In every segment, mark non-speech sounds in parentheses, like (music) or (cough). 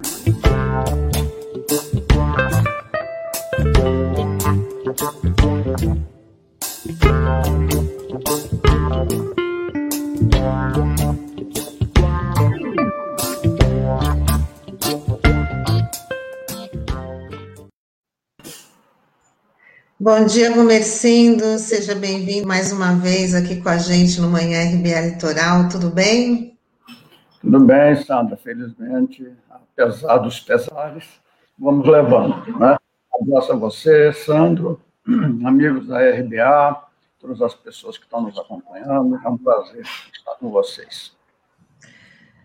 Bom dia, Gomercindo. Seja bem-vindo mais uma vez aqui com a gente no Manhã RBA Litoral. Tudo bem? Tudo bem, Sandra. Felizmente, apesar dos pesares, vamos levando. Né? Abraço a você, Sandro, (clears throat) amigos da RBA, todas as pessoas que estão nos acompanhando. É um prazer estar com vocês.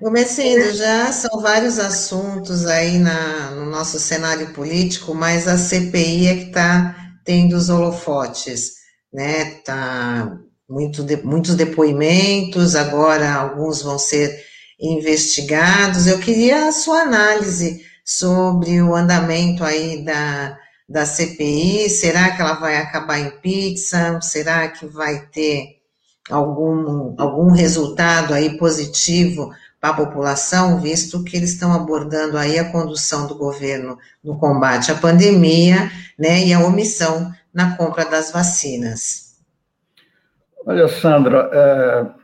Gomercindo, já são vários assuntos aí na, no nosso cenário político, mas a CPI é que está tendo os holofotes, né? Tá muito de, muitos depoimentos, agora alguns vão ser investigados. Eu queria a sua análise sobre o andamento aí da, da CPI. Será que ela vai acabar em pizza? Será que vai ter algum, algum resultado aí positivo para a população, visto que eles estão abordando aí a condução do governo no combate à pandemia, né, e a omissão na compra das vacinas. Olha, Sandra, é,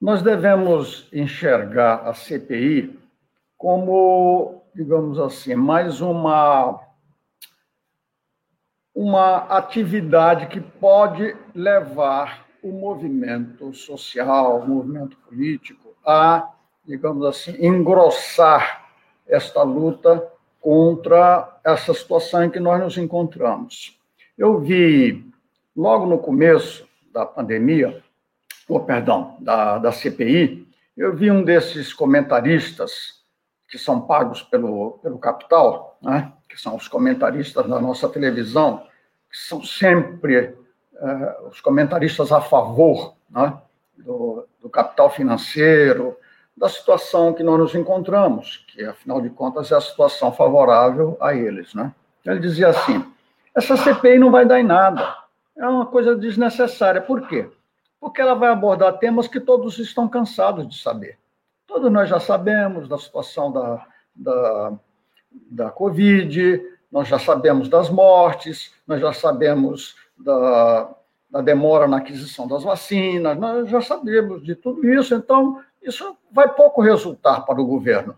nós devemos enxergar a CPI como, digamos assim, mais uma uma atividade que pode levar o movimento social, o movimento político a, digamos assim, engrossar esta luta contra essa situação em que nós nos encontramos. Eu vi, logo no começo da pandemia, ou perdão, da, da CPI, eu vi um desses comentaristas que são pagos pelo, pelo capital, né, que são os comentaristas da nossa televisão, que são sempre eh, os comentaristas a favor né, do, do capital financeiro, da situação que nós nos encontramos, que afinal de contas é a situação favorável a eles, né? Ele dizia assim: essa CPI não vai dar em nada, é uma coisa desnecessária. Por quê? Porque ela vai abordar temas que todos estão cansados de saber. Todos nós já sabemos da situação da, da, da Covid, nós já sabemos das mortes, nós já sabemos da, da demora na aquisição das vacinas, nós já sabemos de tudo isso, então isso vai pouco resultar para o governo.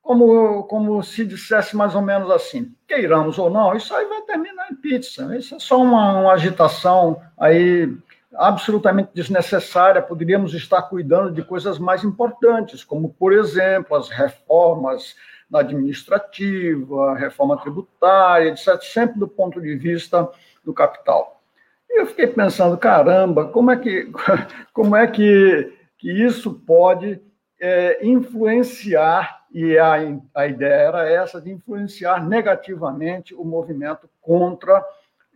Como, como se dissesse mais ou menos assim, queiramos ou não, isso aí vai terminar em pizza. Isso é só uma, uma agitação aí absolutamente desnecessária. Poderíamos estar cuidando de coisas mais importantes, como, por exemplo, as reformas na administrativa, a reforma tributária, etc., sempre do ponto de vista do capital. E eu fiquei pensando, caramba, como é que, (laughs) como é que, que isso pode é, influenciar, e a, a ideia era essa, de influenciar negativamente o movimento contra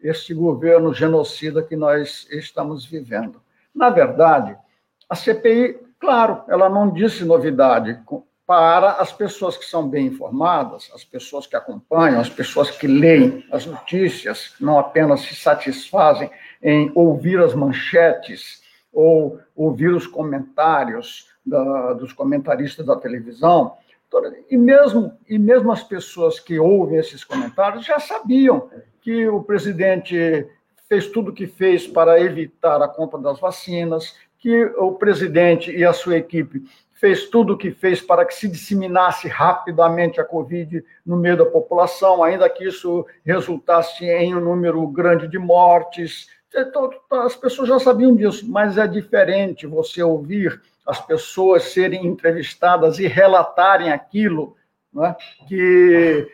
este governo genocida que nós estamos vivendo. Na verdade, a CPI, claro, ela não disse novidade para as pessoas que são bem informadas, as pessoas que acompanham, as pessoas que leem as notícias, não apenas se satisfazem em ouvir as manchetes ou ouvir os comentários da, dos comentaristas da televisão. E mesmo, e mesmo as pessoas que ouvem esses comentários já sabiam que o presidente fez tudo o que fez para evitar a compra das vacinas, que o presidente e a sua equipe fez tudo o que fez para que se disseminasse rapidamente a Covid no meio da população, ainda que isso resultasse em um número grande de mortes. Então, as pessoas já sabiam disso, mas é diferente você ouvir as pessoas serem entrevistadas e relatarem aquilo né, que,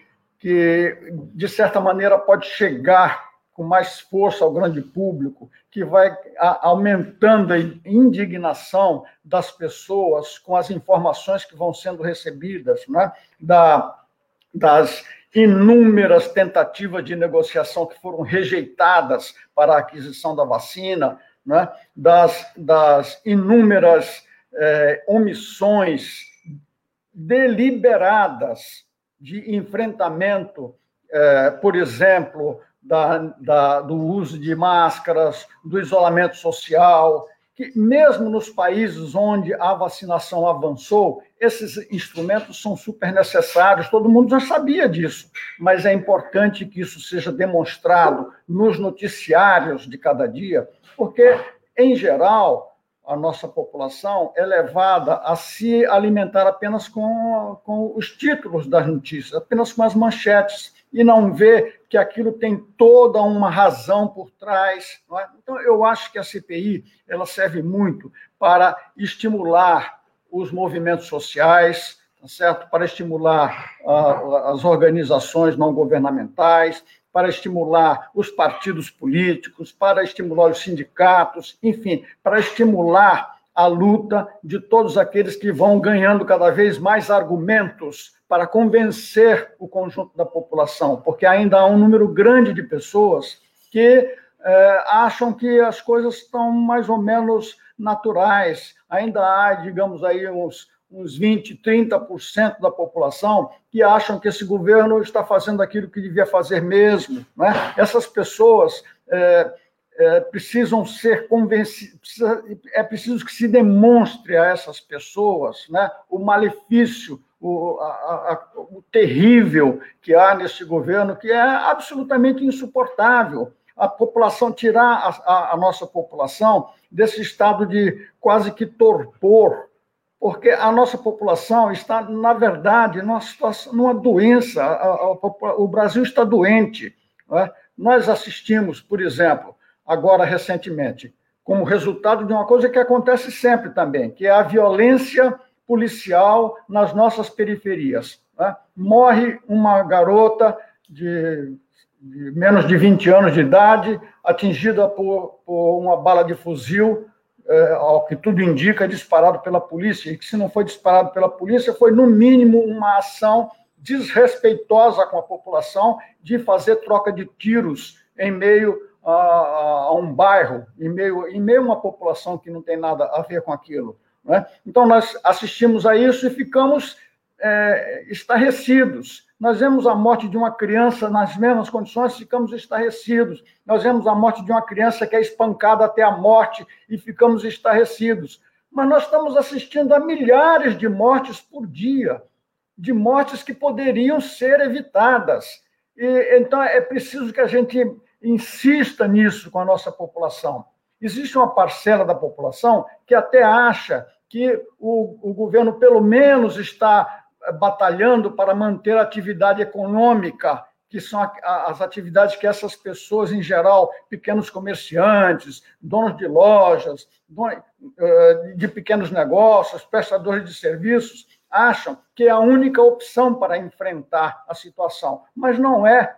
que, de certa maneira, pode chegar com mais força ao grande público, que vai aumentando a indignação das pessoas com as informações que vão sendo recebidas, né? da, das inúmeras tentativas de negociação que foram rejeitadas para a aquisição da vacina, né? das, das inúmeras é, omissões deliberadas de enfrentamento, é, por exemplo, da, da, do uso de máscaras, do isolamento social, que mesmo nos países onde a vacinação avançou, esses instrumentos são super necessários, todo mundo já sabia disso, mas é importante que isso seja demonstrado nos noticiários de cada dia, porque, em geral, a nossa população é levada a se alimentar apenas com, com os títulos das notícias, apenas com as manchetes, e não vê que aquilo tem toda uma razão por trás. É? Então, eu acho que a CPI ela serve muito para estimular os movimentos sociais, tá certo? para estimular uh, as organizações não governamentais, para estimular os partidos políticos, para estimular os sindicatos, enfim, para estimular a luta de todos aqueles que vão ganhando cada vez mais argumentos para convencer o conjunto da população, porque ainda há um número grande de pessoas que é, acham que as coisas estão mais ou menos naturais. Ainda há, digamos aí, uns uns 20%, 30% da população que acham que esse governo está fazendo aquilo que devia fazer mesmo. Né? Essas pessoas é, é, precisam ser convencidas, é preciso que se demonstre a essas pessoas né, o malefício, o, a, a, o terrível que há nesse governo, que é absolutamente insuportável a população, tirar a, a, nossa população desse estado de quase que torpor, porque a nossa população está, na verdade, numa, situação, numa doença, o Brasil está doente. É? Nós assistimos, por exemplo, agora recentemente, como resultado de uma coisa que acontece sempre também, que é a violência policial nas nossas periferias. É? Morre uma garota de, de, menos de 20 anos de idade, atingida por, por uma bala de fuzil é, ao que tudo indica, disparado pela polícia, e que se não foi disparado pela polícia, foi no mínimo uma ação desrespeitosa com a população de fazer troca de tiros em meio a, a um bairro, em meio, em meio a uma população que não tem nada a ver com aquilo. Né? Então, nós assistimos a isso e ficamos é, estarrecidos. Nós vemos a morte de uma criança nas mesmas condições, ficamos estarrecidos. Nós vemos a morte de uma criança que é espancada até a morte e ficamos estarrecidos. Mas nós estamos assistindo a milhares de mortes por dia, de mortes que poderiam ser evitadas. E, então, é preciso que a gente insista nisso com a nossa população. Existe uma parcela da população que até acha que o, o governo, pelo menos, está batalhando para manter a atividade econômica, que são as atividades que essas pessoas, em geral, pequenos comerciantes, donos de lojas, eh, de pequenos negócios, prestadores de serviços, acham que é a única opção para enfrentar a situação. Mas não é.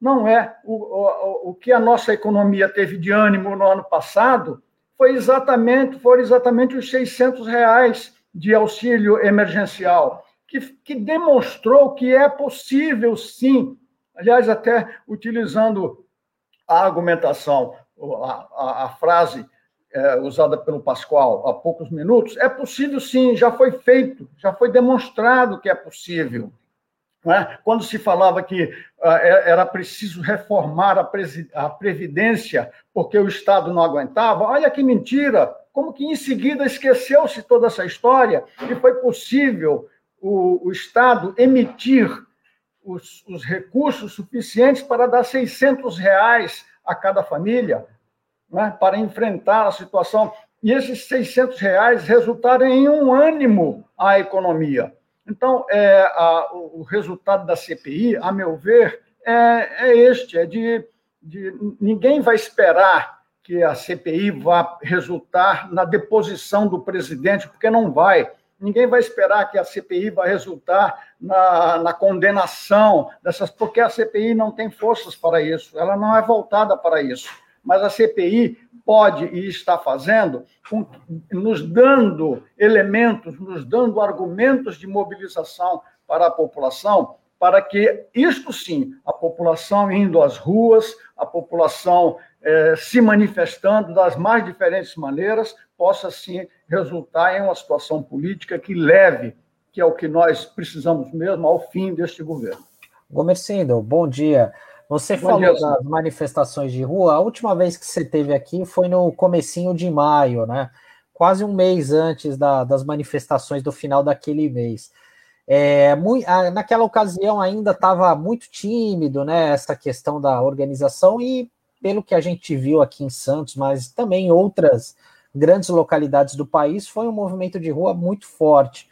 Não é. O, o, o que a nossa economia teve de ânimo no ano passado foi exatamente, foram exatamente os 600 reais de auxílio emergencial que, que demonstrou que é possível, sim, aliás, até utilizando a argumentação, a, a, a frase é, usada pelo Pascoal há poucos minutos, é possível sim, já foi feito, já foi demonstrado que é possível. É? Quando se falava que uh, era preciso reformar a, a Previdência porque o Estado não aguentava, olha que mentira! Como que em seguida esqueceu-se toda essa história e foi possível o, o Estado emitir os, os, recursos suficientes para dar 600 reais a cada família, né, para enfrentar a situação. E esses 600 reais resultaram em um ânimo à economia. Então, é, a, o resultado da CPI, a meu ver, é, é este: é de, de ninguém vai esperar que a CPI vá resultar na deposição do presidente, porque não vai. Ninguém vai esperar que a CPI vai resultar na, na, condenação dessas, porque a CPI não tem forças para isso, ela não é voltada para isso. Mas a CPI pode e está fazendo, nos dando elementos, nos dando argumentos de mobilização para a população, para que isto sim, a população indo às ruas, a população eh, se manifestando das mais diferentes maneiras, possa sim resultar em uma situação política que leve, que é o que nós precisamos mesmo, ao fim deste governo. Gomercindo, bom dia. Você bom falou dia, das manifestações de rua. A última vez que você teve aqui foi no comecinho de maio, né? quase um mês antes da, das manifestações do final daquele mês. É, muito, naquela ocasião ainda estava muito tímido, né, essa questão da organização e pelo que a gente viu aqui em Santos, mas também em outras grandes localidades do país, foi um movimento de rua muito forte.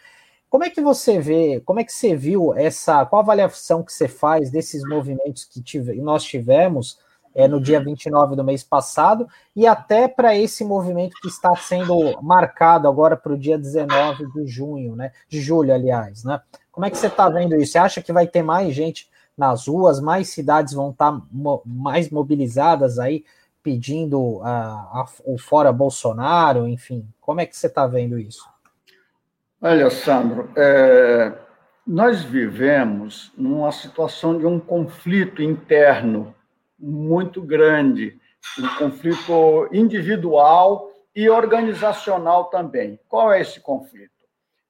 Como é que você vê, como é que você viu essa, qual a avaliação que você faz desses movimentos que tive, nós tivemos é, no dia 29 do mês passado, e até para esse movimento que está sendo marcado agora para o dia 19 de junho, né? De julho, aliás, né? Como é que você está vendo isso? Você acha que vai ter mais gente nas ruas, mais cidades vão estar tá mo mais mobilizadas aí, pedindo a, a, o fora Bolsonaro, enfim? Como é que você está vendo isso? Olha, Sandro, é, nós vivemos numa situação de um conflito interno muito grande, um conflito individual e organizacional também. Qual é esse conflito?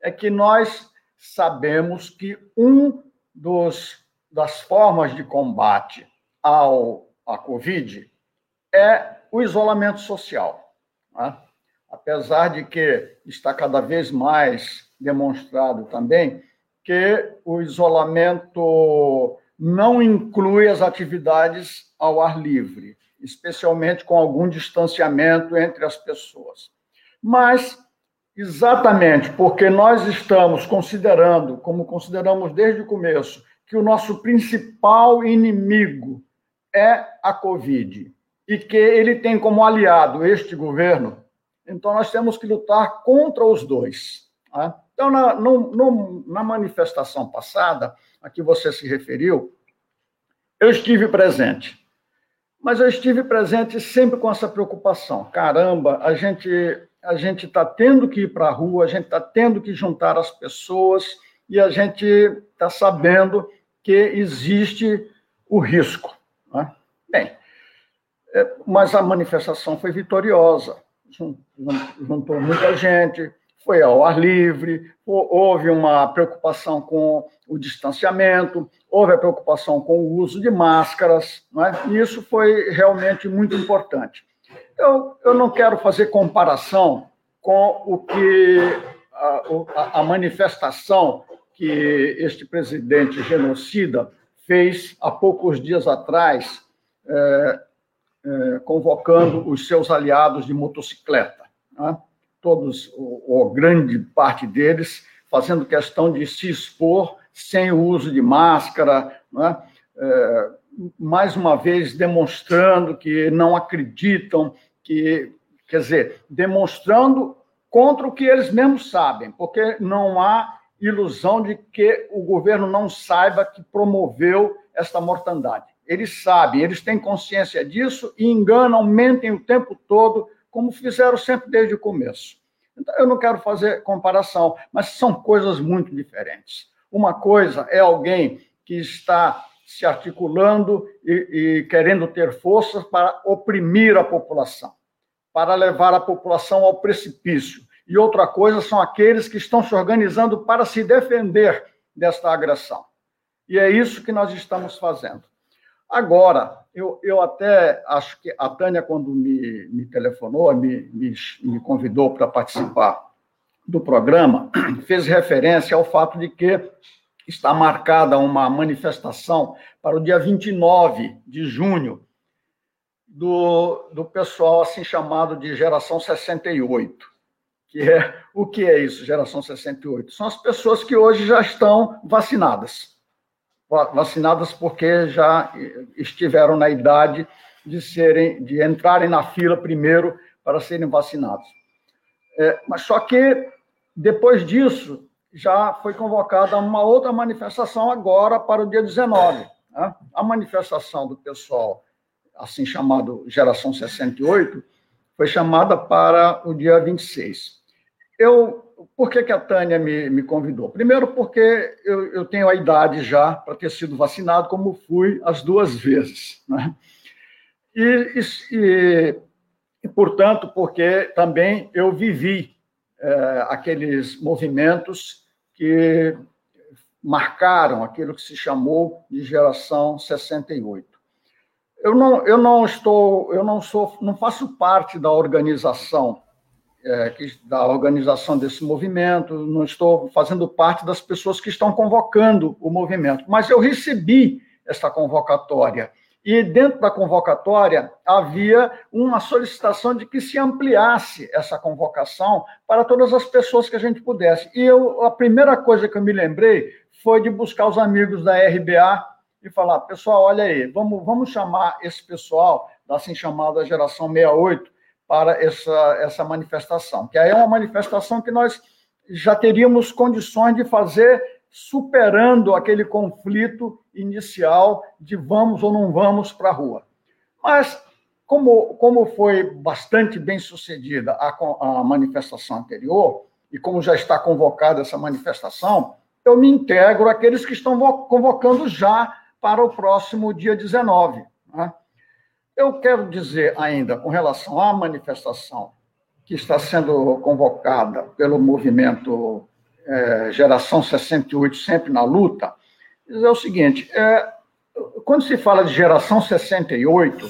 É que nós sabemos que um dos das formas de combate ao à Covid é o isolamento social. Né? Apesar de que está cada vez mais demonstrado também que o isolamento não inclui as atividades ao ar livre, especialmente com algum distanciamento entre as pessoas. Mas, exatamente porque nós estamos considerando, como consideramos desde o começo, que o nosso principal inimigo é a Covid e que ele tem como aliado este governo, então nós temos que lutar contra os dois. Tá? Então, na, no, no, na manifestação passada, a que você se referiu, eu estive presente. Mas eu estive presente sempre com essa preocupação. Caramba, a gente a gente está tendo que ir para a rua, a gente está tendo que juntar as pessoas e a gente está sabendo que existe o risco. Né? Bem, é, mas a manifestação foi vitoriosa, juntou muita gente, foi ao ar livre, houve uma preocupação com o distanciamento, houve a preocupação com o uso de máscaras, não é? e isso foi realmente muito importante. Eu, eu não quero fazer comparação com o que a, a manifestação que este presidente genocida fez há poucos dias atrás, é, é, convocando os seus aliados de motocicleta. Né? Todos, ou, grande parte deles, fazendo questão de se expor sem o uso de máscara, é? É, mais uma vez demonstrando que não acreditam, que, quer dizer, demonstrando contra o que eles mesmos sabem, porque não há ilusão de que o governo não saiba que promoveu esta mortandade. Eles sabem, eles têm consciência disso e enganam, mentem o tempo todo como fizeram sempre desde o começo. Então, eu não quero fazer comparação, mas são coisas muito diferentes. Uma coisa é alguém que está se articulando e, e querendo ter forças para oprimir a população, para levar a população ao precipício. E outra coisa são aqueles que estão se organizando para se defender desta agressão. E é isso que nós estamos fazendo. Agora, eu, eu até acho que a Tânia, quando me, me telefonou, me, me, me convidou para participar do programa, (clears throat) fez referência ao fato de que está marcada uma manifestação para o dia 29 de junho do, do pessoal assim chamado de geração 68. Que é o que é isso, geração 68? São as pessoas que hoje já estão vacinadas vacinadas porque já estiveram na idade de serem, de entrarem na fila primeiro para serem vacinados. É, mas só que depois disso já foi convocada uma outra manifestação agora para o dia 19. Né? A manifestação do pessoal, assim chamado Geração 68, foi chamada para o dia 26. Eu por que, que a Tânia me, me convidou? Primeiro, porque eu, eu tenho a idade já para ter sido vacinado, como fui as duas vezes. Né? E, e, e, portanto, porque também eu vivi é, aqueles movimentos que marcaram aquilo que se chamou de geração 68. Eu não, eu não estou, eu não sou, não faço parte da organização é, da organização desse movimento, não estou fazendo parte das pessoas que estão convocando o movimento, mas eu recebi essa convocatória. E dentro da convocatória havia uma solicitação de que se ampliasse essa convocação para todas as pessoas que a gente pudesse. E eu, a primeira coisa que eu me lembrei foi de buscar os amigos da RBA e falar: pessoal, olha aí, vamos, vamos chamar esse pessoal da assim chamada geração 68 para essa, essa manifestação, que aí é uma manifestação que nós já teríamos condições de fazer superando aquele conflito inicial de vamos ou não vamos para a rua. Mas, como, como foi bastante bem sucedida a, a manifestação anterior, e como já está convocada essa manifestação, eu me integro àqueles que estão convocando já para o próximo dia 19. Né? Eu quero dizer ainda, com relação à manifestação que está sendo convocada pelo movimento é, Geração 68, sempre na luta, dizer o seguinte: é, quando se fala de Geração 68,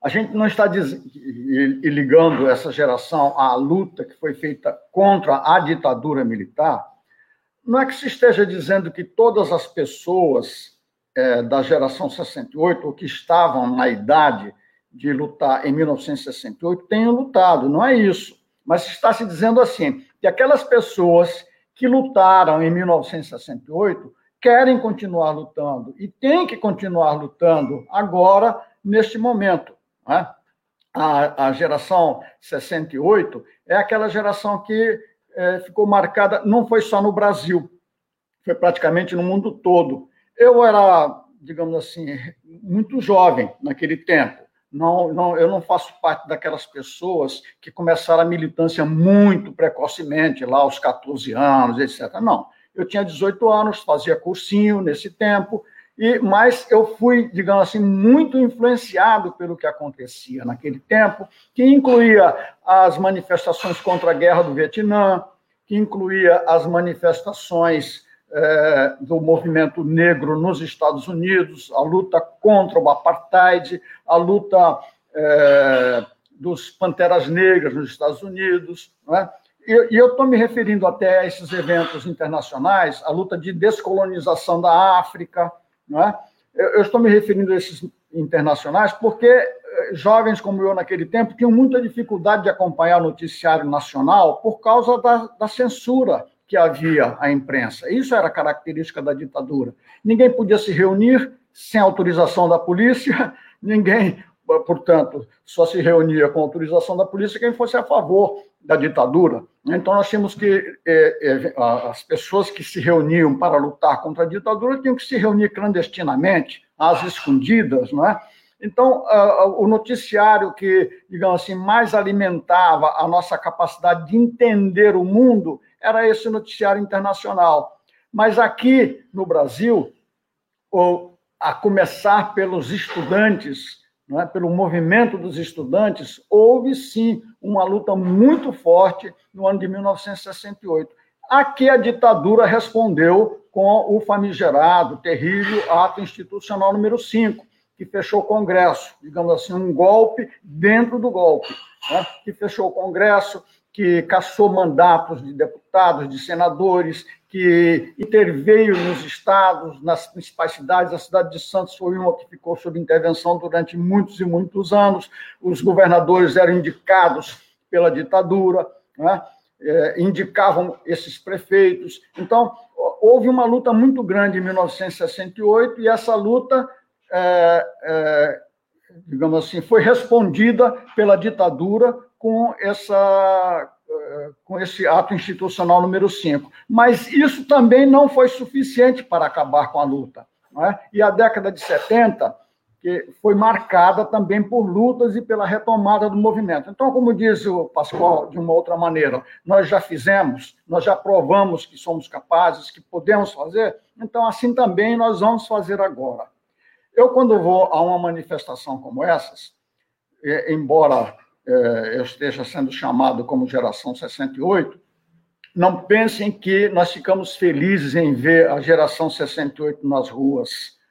a gente não está ligando essa geração à luta que foi feita contra a ditadura militar. Não é que se esteja dizendo que todas as pessoas é, da geração 68, ou que estavam na idade de lutar em 1968, tenham lutado. Não é isso. Mas está se dizendo assim, que aquelas pessoas que lutaram em 1968 querem continuar lutando e têm que continuar lutando agora, neste momento. Né? A, a, geração 68 é aquela geração que é, ficou marcada, não foi só no Brasil, foi praticamente no mundo todo. Eu era, digamos assim, muito jovem naquele tempo. Não, não, eu não faço parte daquelas pessoas que começaram a militância muito precocemente, lá aos 14 anos, etc. Não. Eu tinha 18 anos, fazia cursinho nesse tempo, e mas eu fui, digamos assim, muito influenciado pelo que acontecia naquele tempo, que incluía as manifestações contra a guerra do Vietnã, que incluía as manifestações é, do movimento negro nos Estados Unidos, a luta contra o apartheid, a luta é, dos Panteras Negras nos Estados Unidos. Né? E, eu estou me referindo até a esses eventos internacionais, a luta de descolonização da África. Né? Eu, estou me referindo a esses internacionais porque eh, jovens como eu naquele tempo tinham muita dificuldade de acompanhar o noticiário nacional por causa da, da censura que havia a imprensa. Isso era característica da ditadura. Ninguém podia se reunir sem autorização da polícia, (laughs) ninguém, portanto, só se reunia com autorização da polícia quem fosse a favor da ditadura. Então, nós tínhamos que. É, é, as pessoas que se reuniam para lutar contra a ditadura tinham que se reunir clandestinamente, às escondidas, não é? Então, o noticiário que, digamos assim, mais alimentava a nossa capacidade de entender o mundo era esse noticiário internacional. Mas aqui no Brasil, ou a começar pelos estudantes, é? pelo movimento dos estudantes, houve sim uma luta muito forte no ano de 1968. Aqui a ditadura respondeu com o famigerado, terrível ato institucional número 5, que fechou o Congresso, digamos assim, um golpe dentro do golpe, né? que fechou o Congresso, que caçou mandatos de deputados, de senadores, que interveio nos estados, nas principais cidades. A cidade de Santos foi uma que ficou sob intervenção durante muitos e muitos anos. Os governadores eram indicados pela ditadura, né? é, indicavam esses prefeitos. Então, houve uma luta muito grande em 1968 e essa luta, é, é, digamos assim, foi respondida pela ditadura com, essa, eh, com esse ato institucional número 5. Mas isso também não foi suficiente para acabar com a luta. É? E a década de 70 que foi marcada também por lutas e pela retomada do movimento. Então, como diz o Pascoal, de uma outra maneira, nós já fizemos, nós já provamos que somos capazes, que podemos fazer, então assim também nós vamos fazer agora. Eu, quando vou a uma manifestação como essas, embora é, eu esteja sendo chamado como geração 68, não pensem que nós ficamos felizes em ver a geração 68 nas ruas.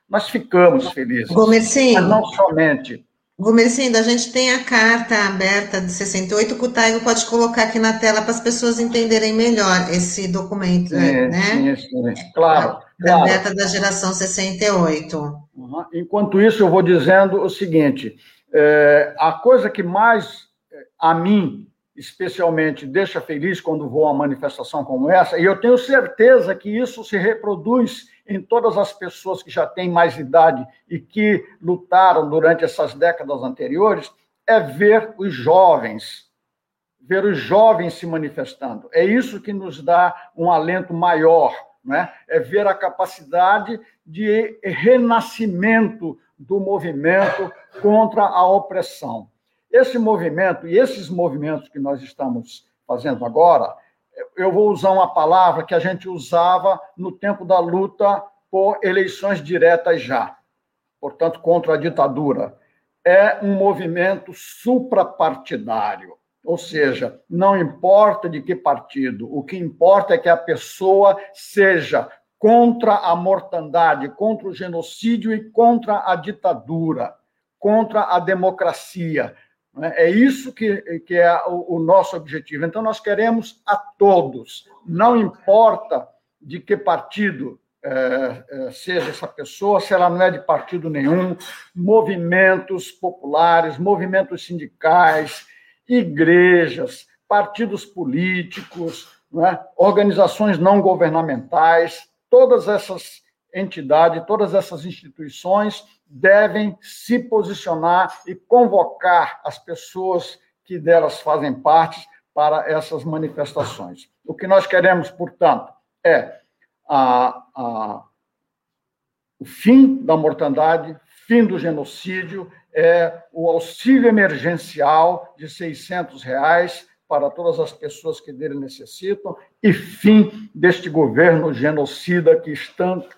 Nós ficamos felizes. Gomecinho. Mas não somente. Gomercindo, a gente tem a carta aberta de 68 que o Taigo pode colocar aqui na tela para as pessoas entenderem melhor esse documento, sim, né? Sim, sim. Claro. A, claro. aberta da geração 68. Uhum. Enquanto isso, eu vou dizendo o seguinte: é, a coisa que mais é, a mim especialmente deixa feliz quando vou a uma manifestação como essa, e eu tenho certeza que isso se reproduz em todas as pessoas que já têm mais idade e que lutaram durante essas décadas anteriores, é ver os jovens, ver os jovens se manifestando. É isso que nos dá um alento maior, né? é ver a capacidade de renascimento do movimento contra a opressão. Esse movimento e esses movimentos que nós estamos fazendo agora, eu vou usar uma palavra que a gente usava no tempo da luta por eleições diretas já, portanto, contra a ditadura. É um movimento suprapartidário, ou seja, não importa de que partido, o que importa é que a pessoa seja contra a mortandade, contra o genocídio e contra a ditadura, contra a democracia, né? É isso que, que é o, o nosso objetivo. Então, nós queremos a todos, não importa de que partido é, é, seja essa pessoa, se ela não é de partido nenhum, movimentos populares, movimentos sindicais, igrejas, partidos políticos, é? organizações não governamentais, todas essas entidades, todas essas instituições devem se posicionar e convocar as pessoas que delas fazem parte para essas manifestações. O que nós queremos, portanto, é a, a, o fim da mortandade, fim do genocídio, é o auxílio emergencial de 600 reais para todas as pessoas que dele necessitam e fim deste governo genocida que,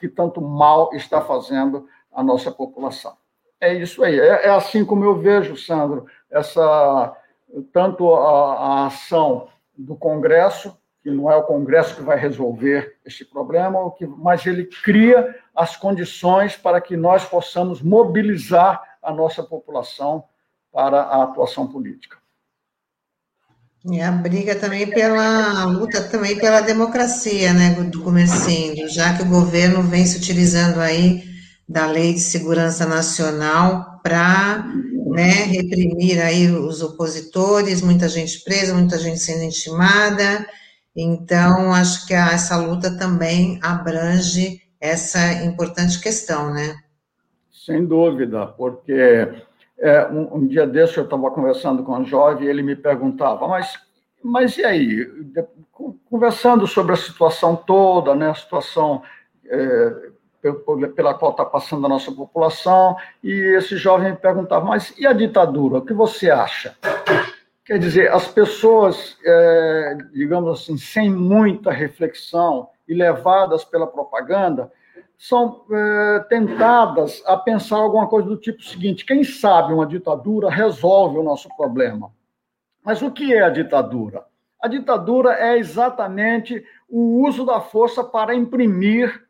que tanto mal está fazendo a nossa população. É isso aí. É, é assim como eu vejo, Sandro, essa tanto a, a, ação do Congresso, que não é o Congresso que vai resolver este problema, mas ele cria as condições para que nós possamos mobilizar a nossa população para a atuação política. E a briga também pela a luta também pela democracia, né, do comercindo, já que o governo vem se utilizando aí da Lei de Segurança Nacional para né, reprimir aí os opositores, muita gente presa, muita gente sendo intimada. Então, acho que a, essa luta também abrange essa importante questão, né? Sem dúvida, porque é, um, um, dia desse eu estava conversando com um jovem e ele me perguntava, mas, mas e aí? Conversando sobre a situação toda, né, a situação é, pela qual está passando a nossa população, e esse jovem me perguntava, mas e a ditadura, o que você acha? Quer dizer, as pessoas, é, digamos assim, sem muita reflexão e levadas pela propaganda, são é, tentadas a pensar alguma coisa do tipo seguinte: quem sabe uma ditadura resolve o nosso problema. Mas o que é a ditadura? A ditadura é exatamente o uso da força para imprimir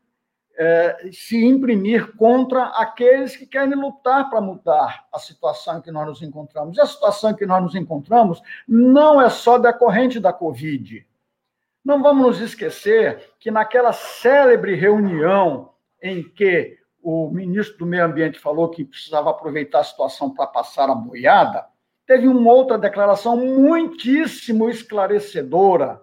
é, se imprimir contra aqueles que querem lutar para mudar a situação em que nós nos encontramos. E a situação em que nós nos encontramos não é só decorrente da Covid. Não vamos nos esquecer que naquela célebre reunião em que o ministro do Meio Ambiente falou que precisava aproveitar a situação para passar a boiada, teve uma outra declaração muitíssimo esclarecedora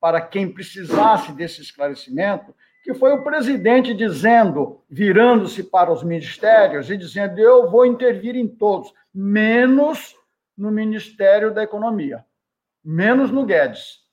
para quem precisasse desse esclarecimento, que foi o presidente dizendo, virando-se para os ministérios e dizendo: eu vou intervir em todos, menos no Ministério da Economia, menos no Guedes.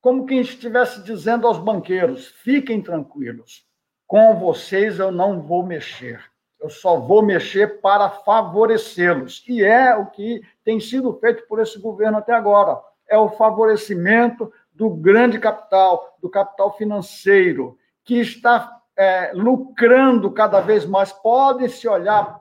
Como quem estivesse dizendo aos banqueiros: fiquem tranquilos, com vocês eu não vou mexer. Eu só vou mexer para favorecê-los. E é o que tem sido feito por esse governo até agora. É o favorecimento do grande capital, do capital financeiro, que está é, lucrando cada vez mais. Podem se olhar,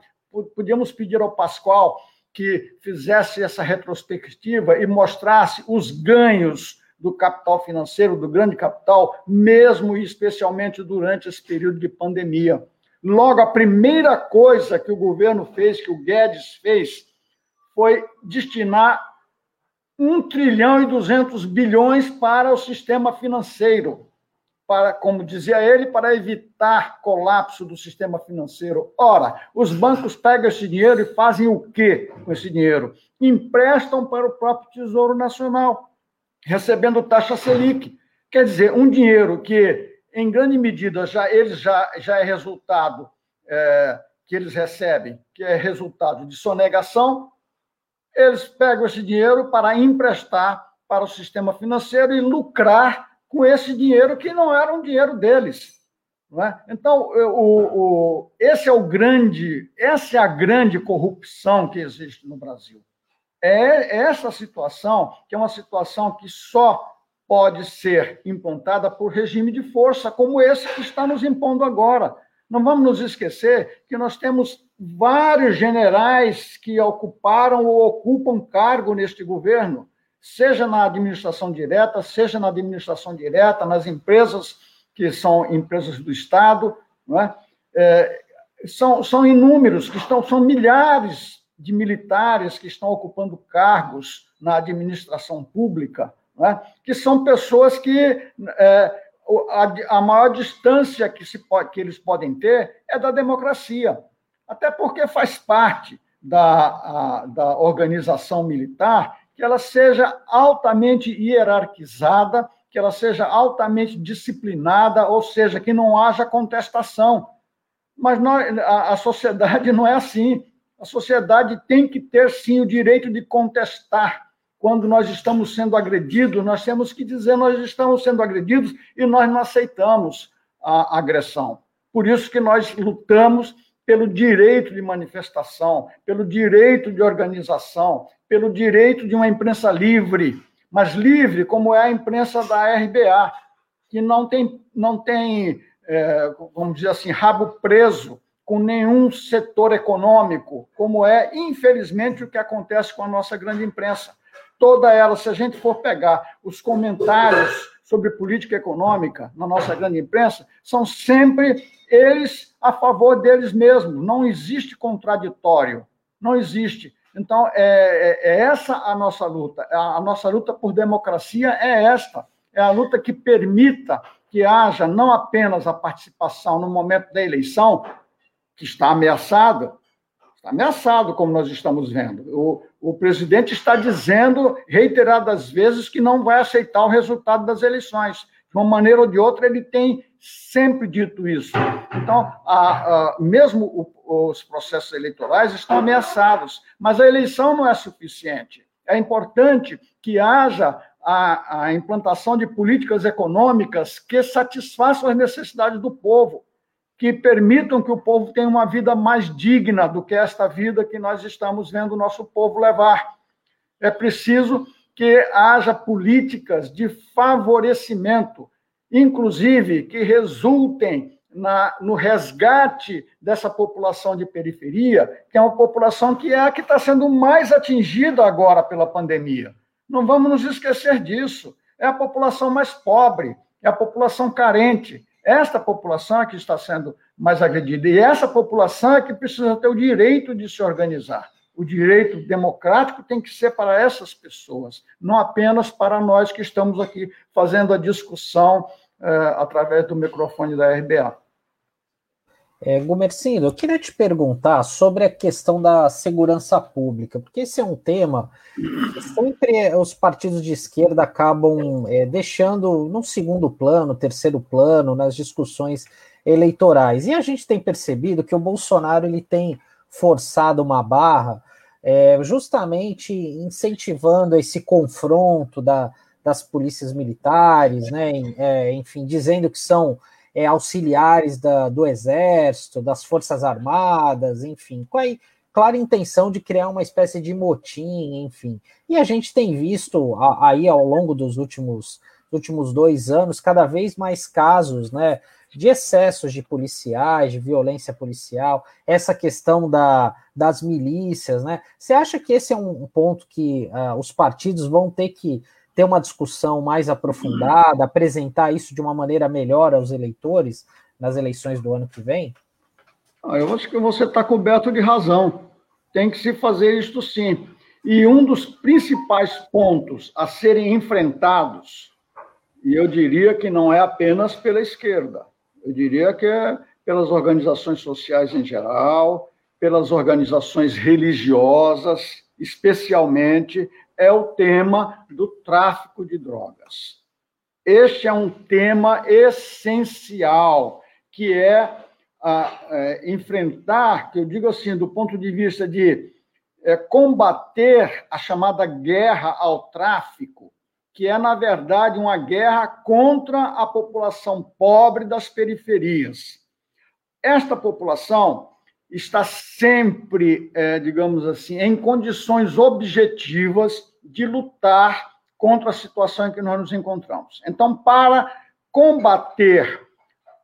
podíamos pedir ao Pascoal que fizesse essa retrospectiva e mostrasse os ganhos do capital financeiro, do grande capital, mesmo e especialmente durante esse período de pandemia. Logo, a primeira coisa que o governo fez, que o Guedes fez, foi destinar 1 trilhão e 200 bilhões para o sistema financeiro, para, como dizia ele, para evitar colapso do sistema financeiro. Ora, os bancos pegam esse dinheiro e fazem o quê com esse dinheiro? Emprestam para o próprio Tesouro Nacional, recebendo taxa Selic. Quer dizer, um dinheiro que, em grande medida, já, ele já, já é resultado é, que eles recebem, que é resultado de sonegação, eles pegam esse dinheiro para emprestar para o sistema financeiro e lucrar com esse dinheiro que não era um dinheiro deles. É? Então, o, o, esse é o grande, essa é a grande corrupção que existe no Brasil. É essa situação que é uma situação que só pode ser implantada por regime de força, como esse que está nos impondo agora. Não vamos nos esquecer que nós temos vários generais que ocuparam ou ocupam cargo neste governo, seja na administração direta, seja na administração direta, nas empresas que são empresas do Estado, não é? É, são, são inúmeros, que estão, são milhares de militares que estão ocupando cargos na administração pública, é? que são pessoas que é, a, a maior distância que, se que eles podem ter é da democracia, até porque faz parte da, a, da organização militar que ela seja altamente hierarquizada, que ela seja altamente disciplinada, ou seja, que não haja contestação. Mas nós, a, a sociedade (laughs) não é assim. A sociedade tem que ter, sim, o direito de contestar quando nós estamos sendo agredidos, nós temos que dizer nós estamos sendo agredidos e nós não aceitamos a agressão. Por isso que nós lutamos pelo direito de manifestação, pelo direito de organização, pelo direito de uma imprensa livre, mas livre como é a imprensa da RBA, que não tem, não tem é, vamos dizer assim, rabo preso com nenhum setor econômico, como é, infelizmente, o que acontece com a nossa grande imprensa toda ela, se a gente for pegar os comentários sobre política econômica na nossa grande imprensa, são sempre eles a favor deles mesmos. Não existe contraditório, não existe. Então, é, é, é essa a nossa luta. A nossa luta por democracia é esta. É a luta que permita que haja não apenas a participação no momento da eleição, que está ameaçada, está ameaçado, como nós estamos vendo. O, o presidente está dizendo reiteradas vezes que não vai aceitar o resultado das eleições. De uma maneira ou de outra, ele tem sempre dito isso. Então, a, a, mesmo o, os processos eleitorais estão ameaçados, mas a eleição não é suficiente. É importante que haja a, a implantação de políticas econômicas que satisfaçam as necessidades do povo que permitam que o povo tenha uma vida mais digna do que esta vida que nós estamos vendo o nosso povo levar. É preciso que haja políticas de favorecimento, inclusive que resultem na, no resgate dessa população de periferia, que é uma população que é a que está sendo mais atingida agora pela pandemia. Não vamos nos esquecer disso. É a população mais pobre, é a população carente, esta população é que está sendo mais agredida. E essa população é que precisa ter o direito de se organizar. O direito democrático tem que ser para essas pessoas, não apenas para nós que estamos aqui fazendo a discussão eh, através do microfone da RBA. É, Gumercindo, eu queria te perguntar sobre a questão da segurança pública, porque esse é um tema que sempre os partidos de esquerda acabam é, deixando no segundo plano, terceiro plano, nas discussões eleitorais. E a gente tem percebido que o Bolsonaro ele tem forçado uma barra, é, justamente incentivando esse confronto da, das polícias militares, né, é, enfim, dizendo que são é, auxiliares da, do Exército, das Forças Armadas, enfim, com a clara intenção de criar uma espécie de motim, enfim. E a gente tem visto aí ao longo dos últimos, últimos dois anos cada vez mais casos, né? De excessos de policiais, de violência policial, essa questão da, das milícias, né? Você acha que esse é um ponto que uh, os partidos vão ter que ter uma discussão mais aprofundada, apresentar isso de uma maneira melhor aos eleitores nas eleições do ano que vem? Ah, eu acho que você está coberto de razão. Tem que se fazer isto sim. E um dos principais pontos a serem enfrentados, e eu diria que não é apenas pela esquerda, eu diria que é pelas organizações sociais em geral, pelas organizações religiosas, especialmente, é o tema do tráfico de drogas. Este é um tema essencial, que é, é enfrentar, que eu digo assim, do ponto de vista de é, combater a chamada guerra ao tráfico, que é, na verdade, uma guerra contra a população pobre das periferias. Esta população está sempre, é, digamos assim, em condições objetivas de lutar contra a situação em que nós nos encontramos. Então, para combater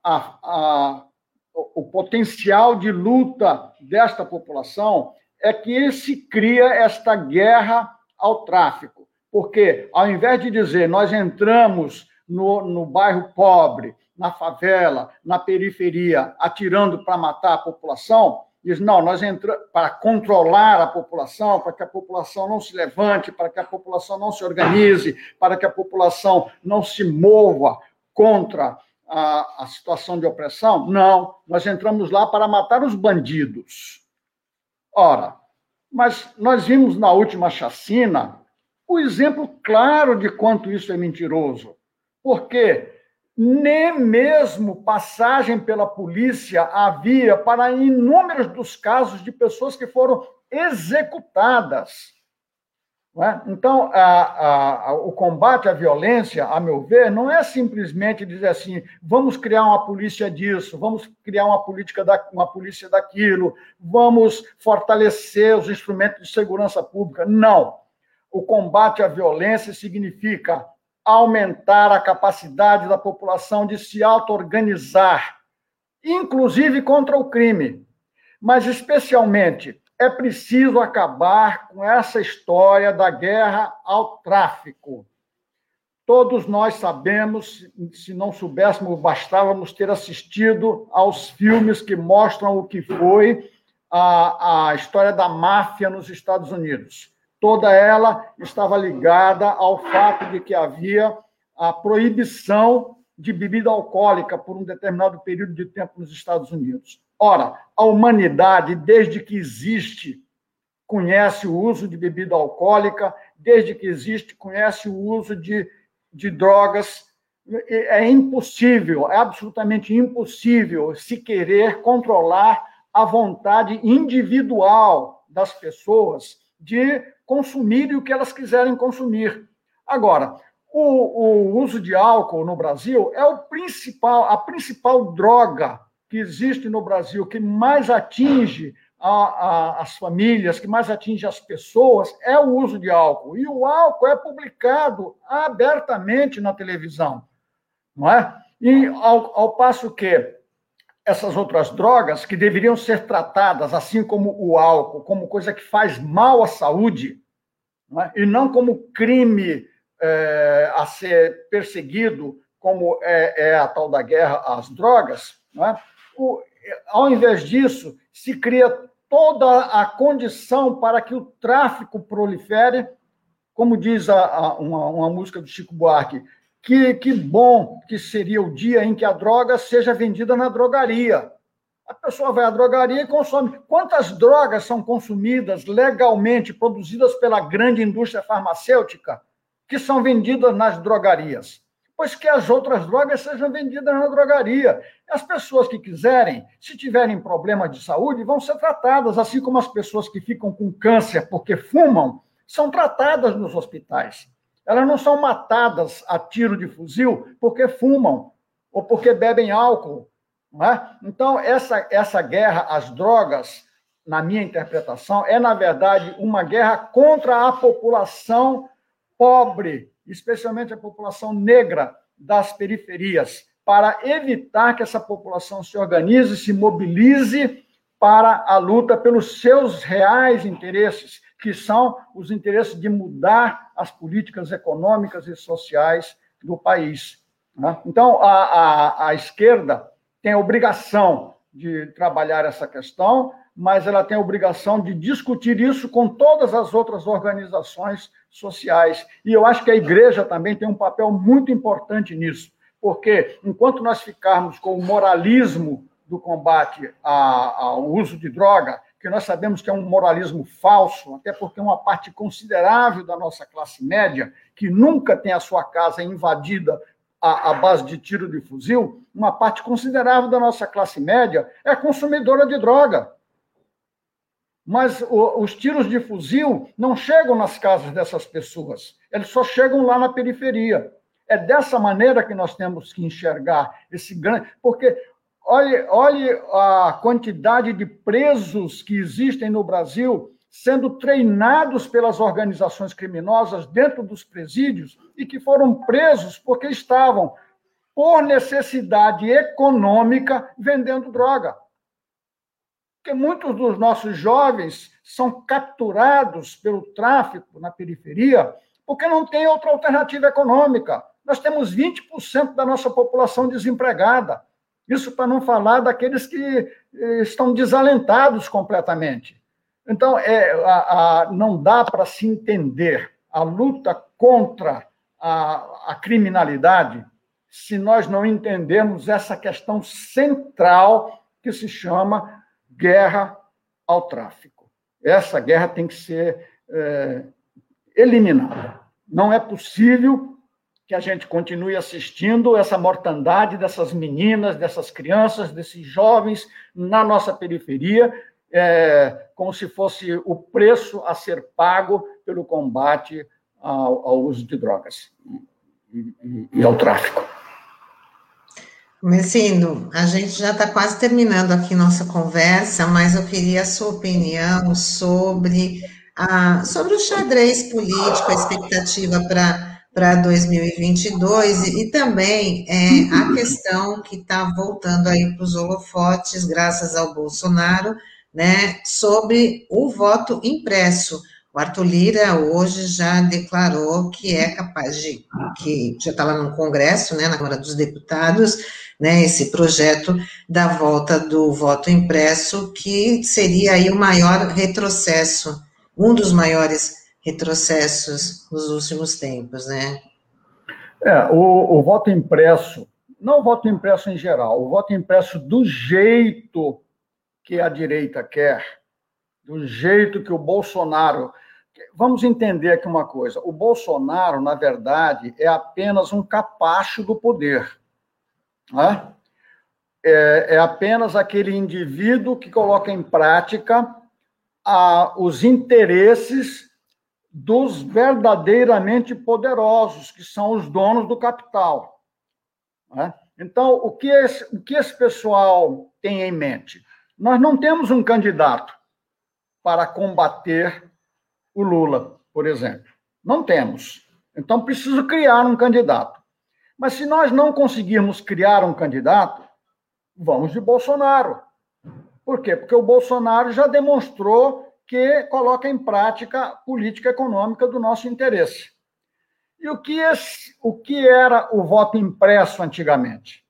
a, a, o potencial de luta desta população, é que se cria esta guerra ao tráfico. Porque, ao invés de dizer nós entramos no, no bairro pobre, na favela, na periferia, atirando para matar a população, diz: não, nós entramos para controlar a população, para que a população não se levante, para que a população não se organize, para que a população não se mova contra a, a situação de opressão. Não, nós entramos lá para matar os bandidos. Ora, mas nós vimos na última chacina o exemplo claro de quanto isso é mentiroso. Porque nem mesmo passagem pela polícia havia para inúmeros dos casos de pessoas que foram executadas. É? Então, a, a, o combate à violência, a meu ver, não é simplesmente dizer assim: vamos criar uma polícia disso, vamos criar uma política da, uma polícia daquilo, vamos fortalecer os instrumentos de segurança pública. Não. O combate à violência significa aumentar a capacidade da população de se auto-organizar, inclusive contra o crime, mas especialmente é preciso acabar com essa história da guerra ao tráfico. Todos nós sabemos, se não soubéssemos, bastávamos ter assistido aos filmes que mostram o que foi a, a história da máfia nos Estados Unidos toda ela estava ligada ao fato de que havia a proibição de bebida alcoólica por um determinado período de tempo nos Estados Unidos. Ora, a humanidade, desde que existe, conhece o uso de bebida alcoólica, desde que existe, conhece o uso de, de drogas. É impossível, é absolutamente impossível se querer controlar a vontade individual das pessoas de consumirem o que elas quiserem consumir. Agora, o, o, uso de álcool no Brasil é o principal, a principal droga que existe no Brasil, que mais atinge a, a, as famílias, que mais atinge as pessoas, é o uso de álcool. E o álcool é publicado abertamente na televisão, não é? E ao, ao passo que essas outras drogas que deveriam ser tratadas, assim como o álcool, como coisa que faz mal à saúde, é? e não como crime é, a ser perseguido, como é, é, a tal da guerra às drogas, é? o, ao invés disso, se cria toda a condição para que o tráfico prolifere, como diz a, a, uma, uma música do Chico Buarque, que, que bom que seria o dia em que a droga seja vendida na drogaria. A pessoa vai à drogaria e consome. Quantas drogas são consumidas legalmente, produzidas pela grande indústria farmacêutica, que são vendidas nas drogarias? Pois que as outras drogas sejam vendidas na drogaria. As pessoas que quiserem, se tiverem problema de saúde, vão ser tratadas, assim como as pessoas que ficam com câncer porque fumam, são tratadas nos hospitais. Elas não são matadas a tiro de fuzil porque fumam ou porque bebem álcool. É? Então, essa, essa guerra às drogas, na minha interpretação, é, na verdade, uma guerra contra a população pobre, especialmente a população negra das periferias, para evitar que essa população se organize, se mobilize para a luta pelos seus reais interesses, que são os interesses de mudar as políticas econômicas e sociais do país. Né? Então, a, a, a esquerda tem a obrigação de trabalhar essa questão, mas ela tem a obrigação de discutir isso com todas as outras organizações sociais. E eu acho que a igreja também tem um papel muito importante nisso, porque enquanto nós ficarmos com o moralismo do combate ao uso de droga, que nós sabemos que é um moralismo falso, até porque uma parte considerável da nossa classe média, que nunca tem a sua casa invadida à, base de tiro de fuzil, uma parte considerável da nossa classe média é consumidora de droga. Mas os tiros de fuzil não chegam nas casas dessas pessoas, eles só chegam lá na periferia. É dessa maneira que nós temos que enxergar esse grande. Porque olhe, olhe a quantidade de presos que existem no Brasil sendo treinados pelas organizações criminosas dentro dos presídios e que foram presos porque estavam, por necessidade econômica, vendendo droga. Porque muitos dos nossos jovens são capturados pelo tráfico na periferia porque não tem outra alternativa econômica. Nós temos 20% da nossa população desempregada. Isso para não falar daqueles que eh, estão desalentados completamente. Então, é, a, a, não dá para se entender a luta contra a, a criminalidade se nós não entendermos essa questão central que se chama guerra ao tráfico. Essa guerra tem que ser é, eliminada. Não é possível que a gente continue assistindo essa mortandade dessas meninas, dessas crianças, desses jovens na nossa periferia, é, como se fosse o preço a ser pago pelo combate ao, ao uso de drogas e, e, ao tráfico. Messindo, a gente já está quase terminando aqui nossa conversa, mas eu queria a sua opinião sobre, a, sobre o xadrez político, a expectativa para para 2022 e, também é, a questão que está voltando aí para os holofotes, graças ao Bolsonaro, né, sobre o voto impresso. O Arthur Lira hoje já declarou que é capaz de, que já está lá no Congresso, né, na Câmara dos Deputados, né, esse projeto da volta do voto impresso, que seria aí o maior retrocesso, um dos maiores retrocessos nos últimos tempos, né? É, o, o voto impresso, não o voto impresso em geral, o voto impresso do jeito que a direita quer, do jeito que o Bolsonaro. Vamos entender aqui uma coisa: o Bolsonaro, na verdade, é apenas um capacho do poder. Né? É, é apenas aquele indivíduo que coloca em prática a, os interesses dos verdadeiramente poderosos, que são os donos do capital. Né? Então, o que, esse, o que esse pessoal tem em mente? Nós não temos um candidato para combater o Lula, por exemplo. Não temos. Então, preciso criar um candidato. Mas se nós não conseguirmos criar um candidato, vamos de Bolsonaro. Por quê? Porque o Bolsonaro já demonstrou que coloca em prática a política econômica do nosso interesse. E o que, esse, o que era o voto impresso antigamente?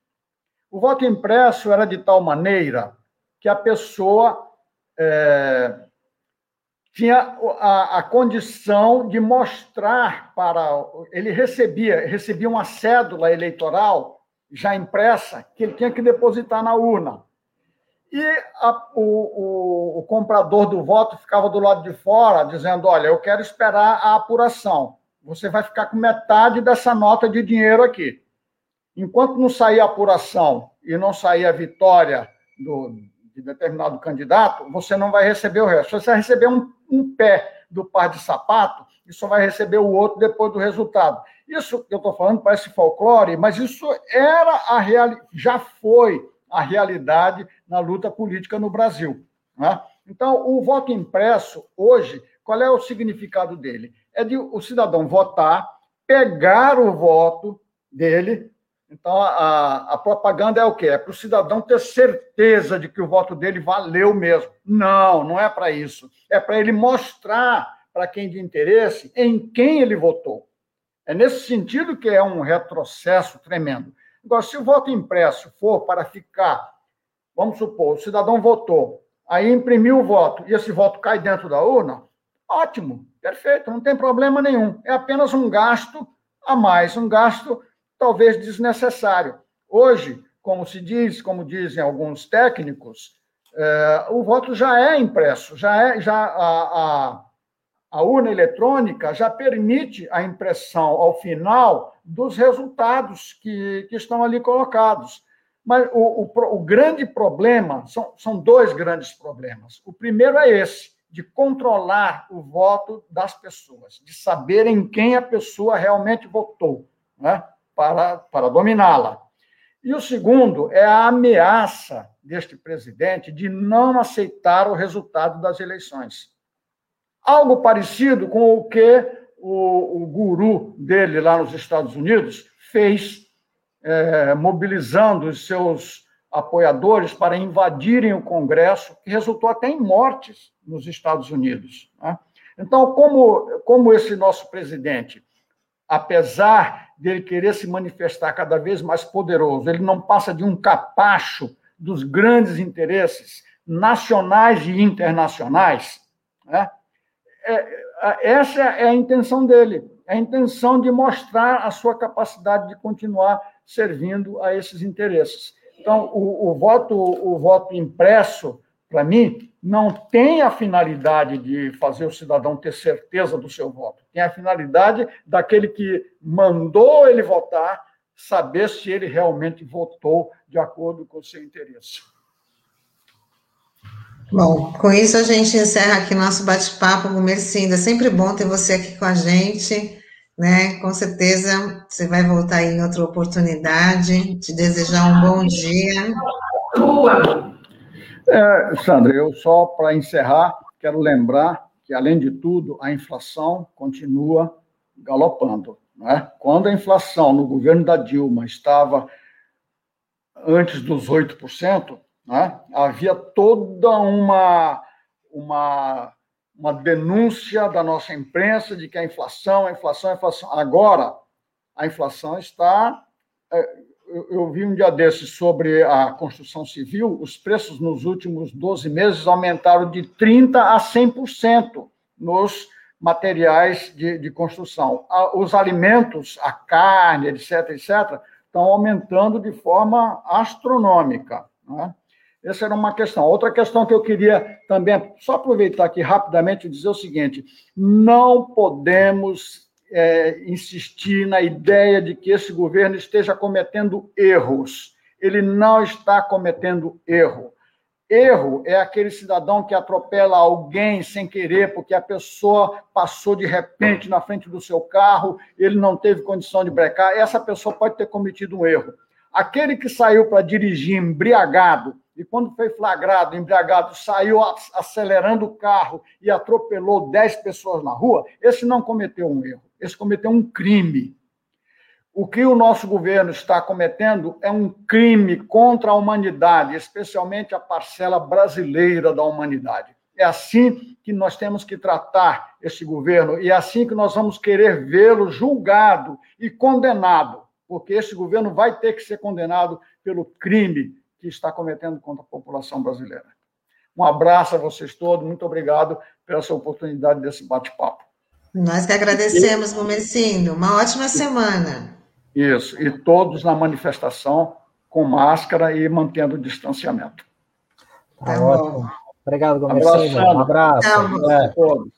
O voto impresso era de tal maneira que a pessoa é, tinha a, a, condição de mostrar para. Ele recebia, recebia uma cédula eleitoral já impressa que ele tinha que depositar na urna. E a, o, o, o, comprador do voto ficava do lado de fora, dizendo: Olha, eu quero esperar a apuração. Você vai ficar com metade dessa nota de dinheiro aqui. Enquanto não sair a apuração e não sair a vitória do, de determinado candidato, você não vai receber o resto. Você vai receber um, um pé do par de sapato e só vai receber o outro depois do resultado. Isso que eu estou falando parece folclore, mas isso era a realidade, já foi a realidade na luta política no Brasil. Né? Então, o voto impresso, hoje, qual é o significado dele? É de o cidadão votar, pegar o voto dele, então, a, a propaganda é o quê? É para o cidadão ter certeza de que o voto dele valeu mesmo. Não, não é para isso. É para ele mostrar para quem de interesse em quem ele votou. É nesse sentido que é um retrocesso tremendo. Agora, se o voto impresso for para ficar vamos supor, o cidadão votou, aí imprimiu o voto e esse voto cai dentro da urna, ótimo, perfeito, não tem problema nenhum. É apenas um gasto a mais, um gasto talvez desnecessário. Hoje, como se diz, como dizem alguns técnicos, é, o voto já é impresso, já é, já a, a, a urna eletrônica já permite a impressão ao final dos resultados que, que estão ali colocados. Mas o, o, o grande problema, são, são dois grandes problemas. O primeiro é esse, de controlar o voto das pessoas, de saber em quem a pessoa realmente votou, né, para, para dominá-la. E o segundo é a ameaça deste presidente de não aceitar o resultado das eleições. Algo parecido com o que o, o guru dele lá nos Estados Unidos fez, é, mobilizando os seus apoiadores para invadirem o Congresso, que resultou até em mortes nos Estados Unidos. Né? Então, como, como esse nosso presidente, apesar dele querer se manifestar cada vez mais poderoso, ele não passa de um capacho dos grandes interesses nacionais e internacionais, né? é, essa é a intenção dele, é a intenção de mostrar a sua capacidade de continuar servindo a esses interesses. Então, o, o voto, o voto impresso, para mim, não tem a finalidade de fazer o cidadão ter certeza do seu voto. Tem a finalidade daquele que mandou ele votar saber se ele realmente votou de acordo com o seu interesse. Bom, com isso a gente encerra aqui nosso bate-papo, Gumercinda. É sempre bom ter você aqui com a gente, né? Com certeza você vai voltar em outra oportunidade. Te desejar um bom dia. É, Sandra, eu só para encerrar, quero lembrar que, além de tudo, a inflação continua galopando. Né? Quando a inflação no governo da Dilma estava antes dos 8%, né? Havia toda uma, uma, uma denúncia da nossa imprensa de que a inflação, a inflação, a inflação. Agora, a inflação está. É, eu vi um dia desses sobre a construção civil, os preços nos últimos 12 meses aumentaram de 30% a 100% nos materiais de, de construção. Os alimentos, a carne, etc., etc., estão aumentando de forma astronômica. Né? Essa era uma questão. Outra questão que eu queria também, só aproveitar aqui rapidamente e dizer o seguinte: não podemos é, insistir na ideia de que esse governo esteja cometendo erros. Ele não está cometendo erro. Erro é aquele cidadão que atropela alguém sem querer, porque a pessoa passou de repente na frente do seu carro, ele não teve condição de brecar. Essa pessoa pode ter cometido um erro. Aquele que saiu para dirigir embriagado, e quando foi flagrado, embriagado, saiu acelerando o carro e atropelou 10 pessoas na rua, esse não cometeu um erro, esse cometeu um crime. O que o nosso governo está cometendo é um crime contra a humanidade, especialmente a parcela brasileira da humanidade. É assim que nós temos que tratar esse governo e é assim que nós vamos querer vê-lo julgado e condenado, porque esse governo vai ter que ser condenado pelo crime que está cometendo contra a população brasileira. Um abraço a vocês todos, muito obrigado pela sua oportunidade desse bate-papo. Nós que agradecemos, Gomecindo. Uma ótima semana. Isso, e todos na manifestação com máscara e mantendo o distanciamento. Tá, tá ótimo. Obrigado, Gomecindo. Um abraço. Tchau, é. todos.